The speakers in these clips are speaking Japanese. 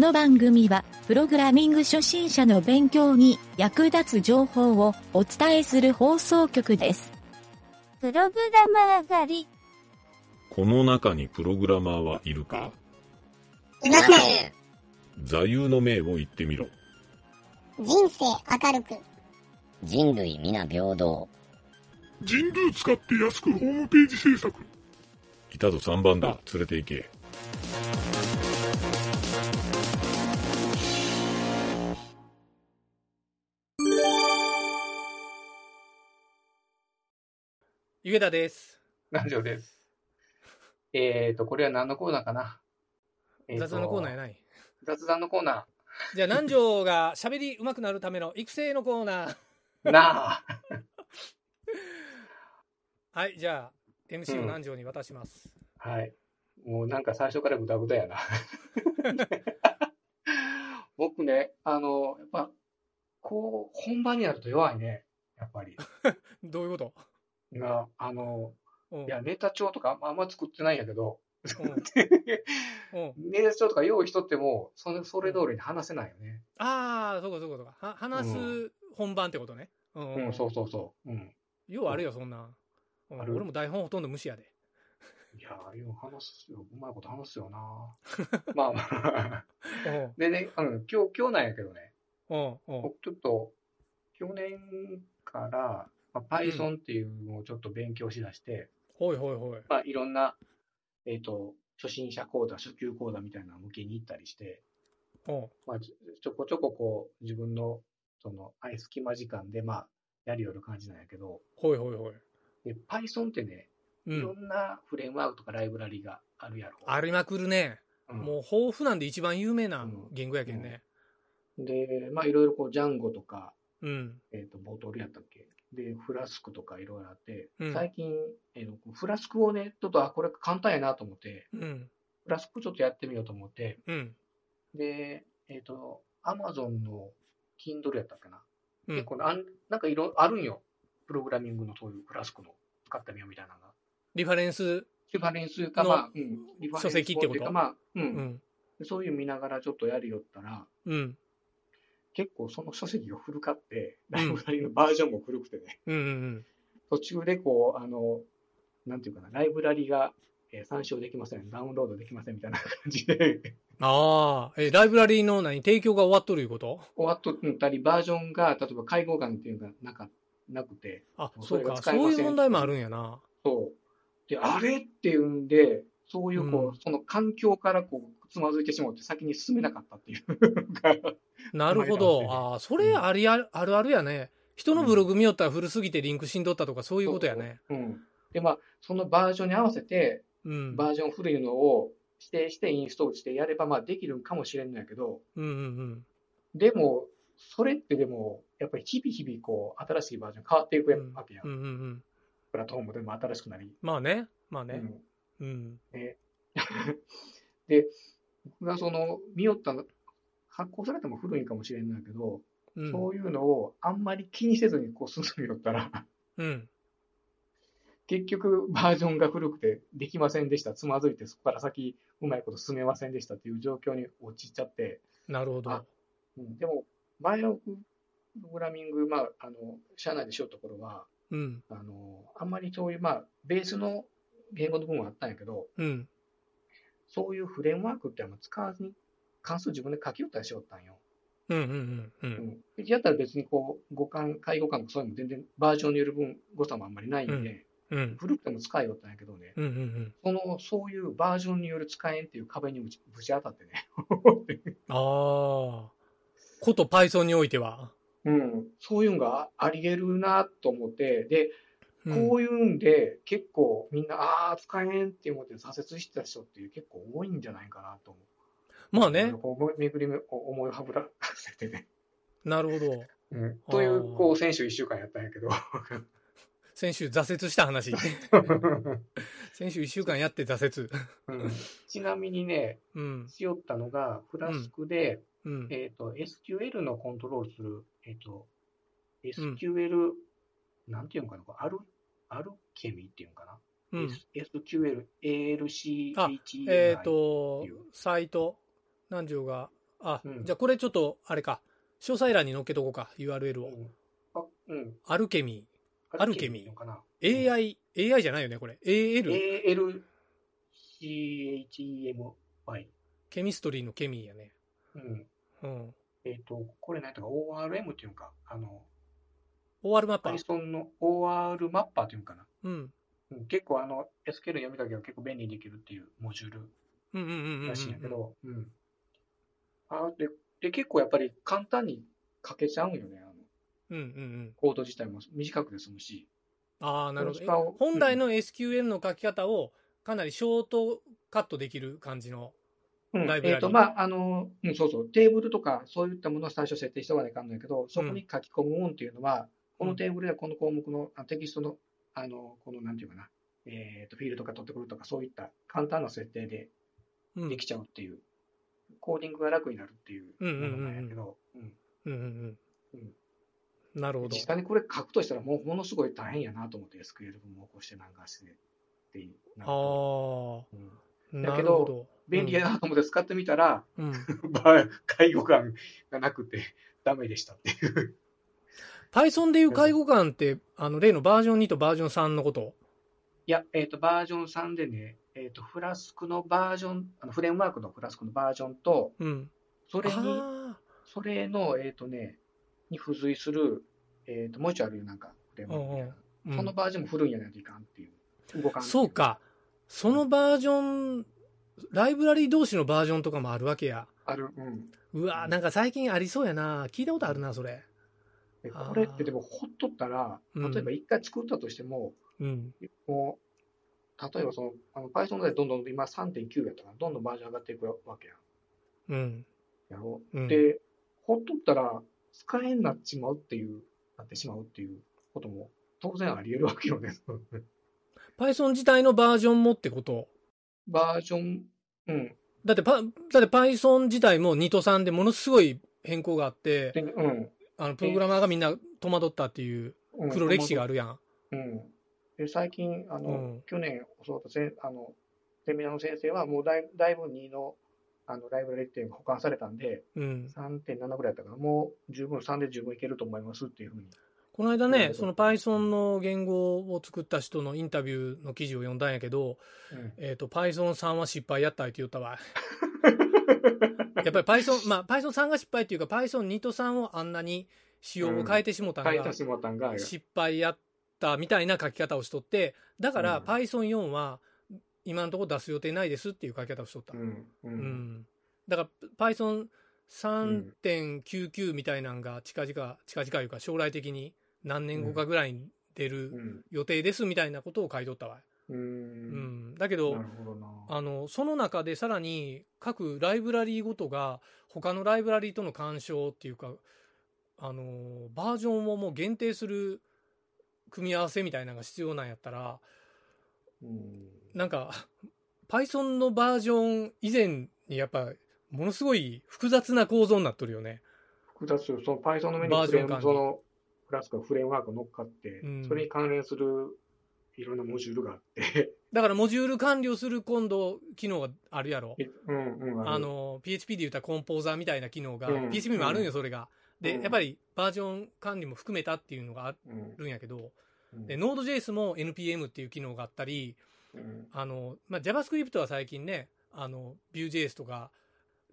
の番組は、プログラミング初心者の勉強に役立つ情報をお伝えする放送局です。プログラマー狩り。この中にプログラマーはいるか？いません。座右の銘を言ってみろ。人生明るく。人類皆平等。人類使って安くホームページ制作。いたぞ3番だ。連れて行け。ゆげたです。南條です。えーと、これは何のコーナーかな、えーと雑談のコーナーやない。雑談のコーナじゃあ、南條が喋り上手くなるための 育成のコーナー。ー。なあ。はい、じゃあ、MC をうん南條に渡します。はい。もうなんか最初からグダグダやな。僕ね、あの、やっぱ、こう、本番になると弱いね。やっぱり。どういうこと？が、あの、うんいや、ネタ帳とかあんま作ってないんやけど、ネタ帳とか用意しとっても、それ、それ通りに話せないよね。ああ、そうかそうかそうか。は話す本番ってことね。うんうん、そうそうそう。うん。ようあるよ、そんなん。俺も台本ほとんど無視やで。いやー、よう話すよ。うまいこと話すよな。ま あまあ。うんでね、あの、今日、今日なんやけどね、うんうん僕ちょっと、去年から、まあ、Python っていうのをちょっと勉強しだして、ほいほいほい。まあ、いろんな、えっ、と、初心者講座、初級講座みたいなの向けに行ったりして、うんまあ、ちょこちょここう、自分の、その、あい隙間時間で、まあ、やるような感じなんやけど、ほいほいほい。で、Python ってね、うん。いろんなフレームワークとかライブラリがあるやろ。ありまくるね。うんもう豊富なんで一番有名な言語やけんね。で、まあ、いろいろこう、ジャンゴとか、うん。えっ、と、ボトルやったっけ？で、フラスクとかいろいろあって、うん最近、えーとフラスクをね、ちょっと、あ、これ簡単やなと思って、うん。フラスクちょっとやってみようと思って、うん。で、えっ、と、アマゾンの Kindle やったっけな？うん結構あん、なんかいろ、あるんよ。プログラミングのそういうフラスクの使ってみようみたいなのが。リファレンス？リファレンスか、のまあ、うん、リファレンス書籍ってこと？いうか、まあ、うん、うん。そういう見ながらちょっとやるよったら、うん。結構その書籍が古かって、うん。ライブラリのバージョンも古くてね。うんうん途中でこう、あの、なんていうかな、ライブラリが、えー参照できません、ダウンロードできませんみたいな感じで、ああ、え、ライブラリーの何？提供が終わっとるいうこと？終わっとったり、バージョンが、例えば介護官っていうのがなかなくて、あ、そうか。そういう問題もあるんやな。そう。で、あれっていうんで、そういうこう、うん。その環境からこう、つまずいてしまって先に進めなかったっていう なるほど。ああ、それありあるあるあるやね。人のブログ見よったら古すぎてリンクしんどったとかそういうことやね。うん。で、まあ、そのバージョンに合わせて、うん。バージョン古いのを指定してインストールしてやれば、まあ、できるんかもしれんのやけど、うんうんうん。でも、それってでも、やっぱり日々日々こう、新しいバージョン変わっていくわけやん。うんうんうん。プラットフォームでも新しくなり。まあね。まあね。うんうん。で、で僕がその、見よったの、発行されても古いんかもしれんのやけど、うん。そういうのをあんまり気にせずにこう進みよったら、うん。結局バージョンが古くてできませんでした。つまずいてそこから先うまいこと進めませんでしたっていう状況に陥っちゃって、なるほど。あうん、でも前のプログラミング、まあ、あの、社内でしよった頃は、うん。あの、あんまりそういう、まあ、ベースの言語の部分はあったんやけど、うん。そういうフレームワークってあんま使わずに関数自分で書きよったりしよったんよ。うんうんうんう。うんやったら別にこう、互換、介護官そういうのも全然バージョンによる分、誤差もあんまりないんで、うん。古くても使えよったんやけどね、うんうんうん。その、そういうバージョンによる使えんっていう壁にぶち当たってね。ああ。こと Python においては？うん。そういうのがあり得るなと思って、で、うんこういうんで結構みんな、ああ、使えんって思って挫折してた人っていう結構多いんじゃないかなと思う。まあね。こう巡りめ思いをはぶらせてね。なるほど。うん。という、こう、先週一週間やったんやけど。先週挫折した話。先週1週間やって挫折。うんちなみにね、うん。しよったのが、フラスクで、うん。えっ、と、SQL のコントロールする、えっ、と、SQL、なんていうのかな、アル、アルケミっていうのかな、うん。?SQL、ALCHEI。あえっ、と、サイト、南條が？あ、うんじゃあこれちょっと、あれか。詳細欄に載っけとこうか、URL を。うんあ、うん。アルケミアルケミーのかな？ー。AI、AI じゃないよね、これ。AL。ALCHEMY。ケミストリーのケミーやね。うん。うん。えっ、と、これ何やったか？ORM っていうのか、あの、OR マッパー。Python の OR マッパーっていうのかな。うん。うん、結構あの、SQL 読み書きが結構便利にできるっていうモジュールうんうんうんうんうん。らしいんやけど、うん。あで、で、結構やっぱり簡単に書けちゃうんよね、あの、うんうんうん。コード自体も短くで済むし。ああ、なるほど。本来の SQL の書き方をかなりショートカットできる感じの。うん、ライブラリえっ、と、まあ、あの、うん、そうそう、テーブルとかそういったものを最初設定しておかないかんのやけど、そこに書き込むもんっていうのは、このテーブルやこの項目のあテキストの、あの、この、なんていうかな、えっ、と、フィールドが取ってくるとか、そういった簡単な設定でうん。できちゃうっていう、コーディングが楽になるっていうものなんやけど。なるほど実。際にこれ書くとしたらもうものすごい大変やなと思って SQL 文も起こしてなんかしてっていう。あうんあ、なだけどど。便利やなと思って使ってみたら、うん。まあ介護感がなくてダメでしたっていう。Python でいう介護官って、あの、例のバージョン2とバージョン3のこと？いや、えっ、と、バージョン3でね、えっ、と、フラスクのバージョン、あのフレームワークのフラスクのバージョンと、うん。それに、あそれの、えっ、とね、に付随する、えっ、と、もう一丁あるよ、なんか、フレームワークみたいな。あ、うんそのバージョンも古いんやないといかんっていう。動かんそう。か。そのバージョン、ライブラリー同士のバージョンとかもあるわけや。ある、うん。うわなんか最近ありそうやな。聞いたことあるな、それ。これってでもほっとったら、うん例えば一回作ったとしても、うん。もう、例えばその、あの Python でどんどん今3.9やったから、どんどんバージョン上がっていくわけやん。うん。やろうんで、ほっとったら使えんなっちまうっていう、なってしまうっていうことも当然あり得るわけよね。Python 自体のバージョンもってこと？バージョン、うん。だってパ、だって Python 自体も2と3でものすごい変更があって、で、うん。あの、プログラマーがみんな戸惑ったっていううん黒歴史があるやん。うん。で、最近、あの、うん去年教わったせんあの、セミナーの先生は、もうだいだいぶ2の、あの、ライブラリっていうのが保管されたんで、うん。3.7ぐらいだったから、もう十分、3で十分いけると思いますっていうふうに。この間ね、その Python の言語を作った人のインタビューの記事を読んだんやけど、うんえっ、と、Python 3は失敗やったって言ったわ。やっぱり Python、まあ Python 3が失敗っていうか Python 2と3をあんなに仕様を変えてしもたんが書いたしもたんが、失敗やったみたいな書き方をしとって、だからうん Python 4は今のところ出す予定ないですっていう書き方をしとった。うん。う。うんん。だから Python 3.99みたいなんが近々、近々いうか将来的に何年後かぐらいに出うるん。予定ですみたいなことを書いとったわ。う。うんん。だけど。あの、その中でさらに各ライブラリーごとが他のライブラリーとの干渉っていうか、あの、バージョンをもう限定する組み合わせみたいなのが必要なんやったら、うん。なんか、Python のバージョン以前にやっぱ、ものすごい複雑な構造になっとるよね。複雑よその Python の上にフレーム、バージョン管理その、フラスクがフレームワーク乗っかって、うんそれに関連するいろんなモジュールがあって、だからモジュール管理をする今度機能があるやろ？うん、うん、ある、の、PHP で言ったらコンポーザーみたいな機能が、うん PHP にもあるんよ、それが。で、うん。やっぱりバージョン管理も含めたっていうのがあうん、るんやけど、うん。で、Node.js も NPM っていう機能があったり、うん。あの、まあ、JavaScript は最近ね、あの、Vue.js とか、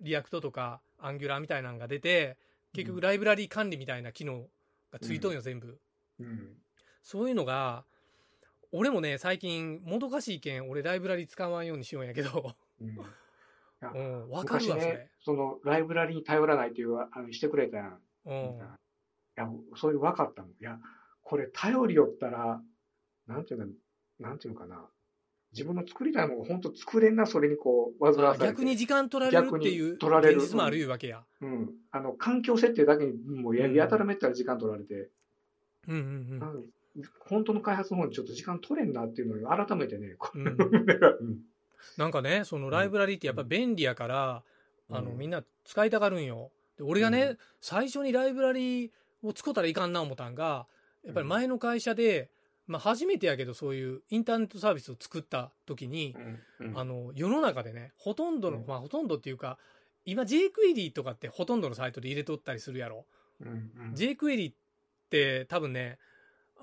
React とか、Angular みたいなのが出て、結局ライブラリー管理みたいな機能がついとんよ、全部。うん、そういうのが、俺もね、最近、もどかしいけん、俺ライブラリー使わんようにしようんやけど、うん。いやうん、わかる昔わ、それね。、その、ライブラリに頼らないっていう、あの、してくれたやん。うん。いや、そういう分かったの。いや、これ頼りよったら、なんていうの、なんていうのかな。自分の作りたいものを本当作れんな、それにこう、煩わされて。逆に時間取られるっていう取られる現実もあるいうわけや。うん。あの、環境設定だけにもうややたらめったら時間取られて、うんうんなんか本当の開発の方にちょっと時間取れんなっていうのを改めてね、こう ん。なんかね、そのライブラリーってやっぱ便利やから、あの、うん。みんな使いたがるんよ。で、俺がね、うん。最初にライブラリーを使ったらいかんな思ったんが、やっぱり前の会社で、まあ初めてやけどそういうインターネットサービスを作った時に、うん。あの、世の中でね、ほとんどの、うん。まあほとんどっていうか、今 jQuery とかってほとんどのサイトで入れとったりするやろ。うん。うん。jQuery って多分ね、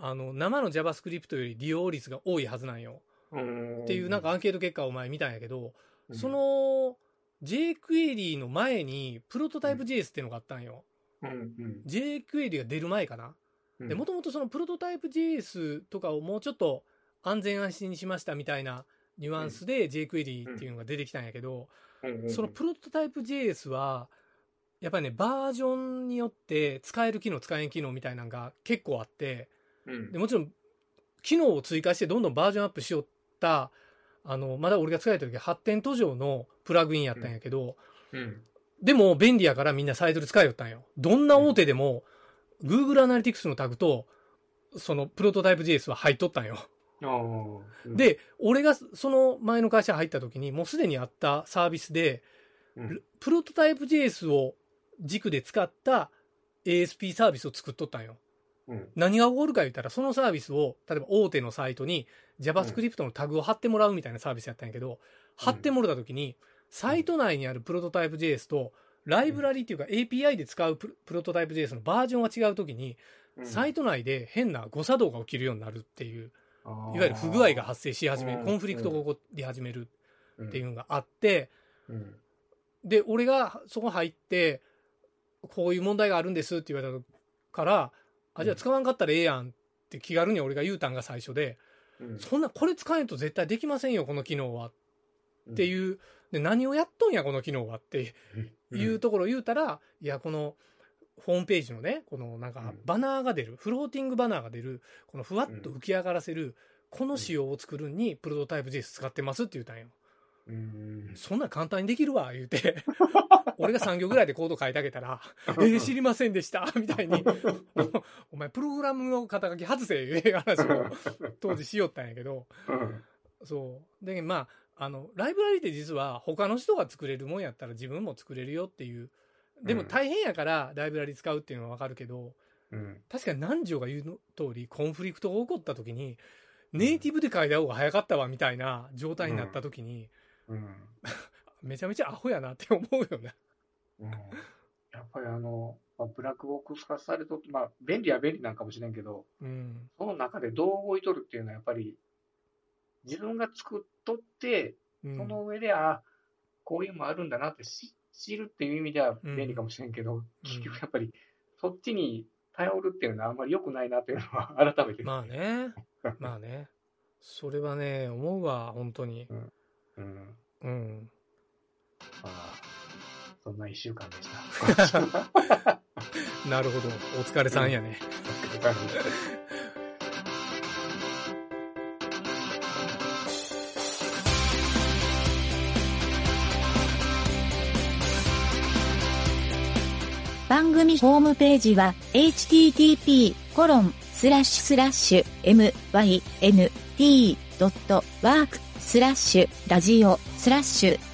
あの、生の JavaScript より利用率が多いはずなんよ。うんっていうなんかアンケート結果を前見たんやけど、うんそ、の jQuery の前にプロトタイプ JS っていうのがあったんよ。うんうん。jQuery が出る前かな。うんで、もともとそのプロトタイプ JS とかをもうちょっと安全安心にしましたみたいなニュアンスで jQuery っていうのが出てきたんやけど、そのプロトタイプ JS は、やっぱりね、バージョンによって使える機能、使えん機能みたいなのが結構あって、うんでもちろん、機能を追加してどんどんバージョンアップしよった、あの、まだ俺が使えた時発展途上のプラグインやったんやけど、うんでも便利やからみんなサイトで使いよったんよ。どんな大手でも、Google アナリティクスのタグと、そのプロトタイプ JS は入っとったんよ。うん、で、俺がその前の会社入った時に、もうすでにあったサービスで、うんプロトタイプ JS を軸で使った ASP サービスを作っとったんよ。うん。何が起こるか言ったら、そのサービスを、例えば大手のサイトに JavaScript のタグを貼ってもらうみたいなサービスやったんやけど、貼ってもらった時に、サイト内にあるプロトタイプ JS と、ライブラリっていうか API で使うプロトタイプ JS のバージョンが違う時に、うん。サイト内で変な誤作動が起きるようになるっていう、いわゆる不具合が発生し始める、うん。コンフリクトが起こり始めるうんっていうのがあって、うん。で、俺がそこ入って、こういう問題があるんですって言われたから、あ、じゃあ使わんかったらええやんって気軽に俺が言うたんが最初で、うん。そんな、これ使えんと絶対できませんよ、この機能は。ってういう、で何をやっとんや、この機能はってん。いうところを言うたら、いや、この、ホームページのね、このなんかうん。バナーが出る、フローティングバナーが出る、このふわっと浮き上がらせる、この仕様を作るにプロトタイプ JS 使ってますって言ったんよ。うんそんなん簡単にできるわ、言うて。俺が3行ぐらいでコード書いてあげたら、えー、知りませんでした、みたいに。お前、プログラムの肩書き外せ、いう話を当時しよったんやけど、そう。で、まあ、あの、ライブラリって実は他の人が作れるもんやったら自分も作れるよっていう。でもうん大変やからライブラリ使うっていうのはわかるけど、うん確かに南條が言うの通り、コンフリクトが起こった時に、ネイティブで書いた方が早かったわみたいな状態になった時に、うん めちゃめちゃアホやなって思うよね。うんやっぱりあの、まあブラックボックス化されとって、まあ、便利は便利なんかもしれんけど、うん。その中でどう動いとるっていうのはやっぱり、自分が作っとって、うんその上で、あこういうのもあるんだなってし知るっていう意味では便利かもしれんけど、結局やっぱり、そっちに頼るっていうのはあんまり良くないなっていうのは改めて。まあね。まあね。それはね、思うわ、本当に。うん。うん。まあ、そんな一週間でした。なるほど。お疲れさんやね。番組ホームページは http:// mynt.work スラッシュラジオスラッシュ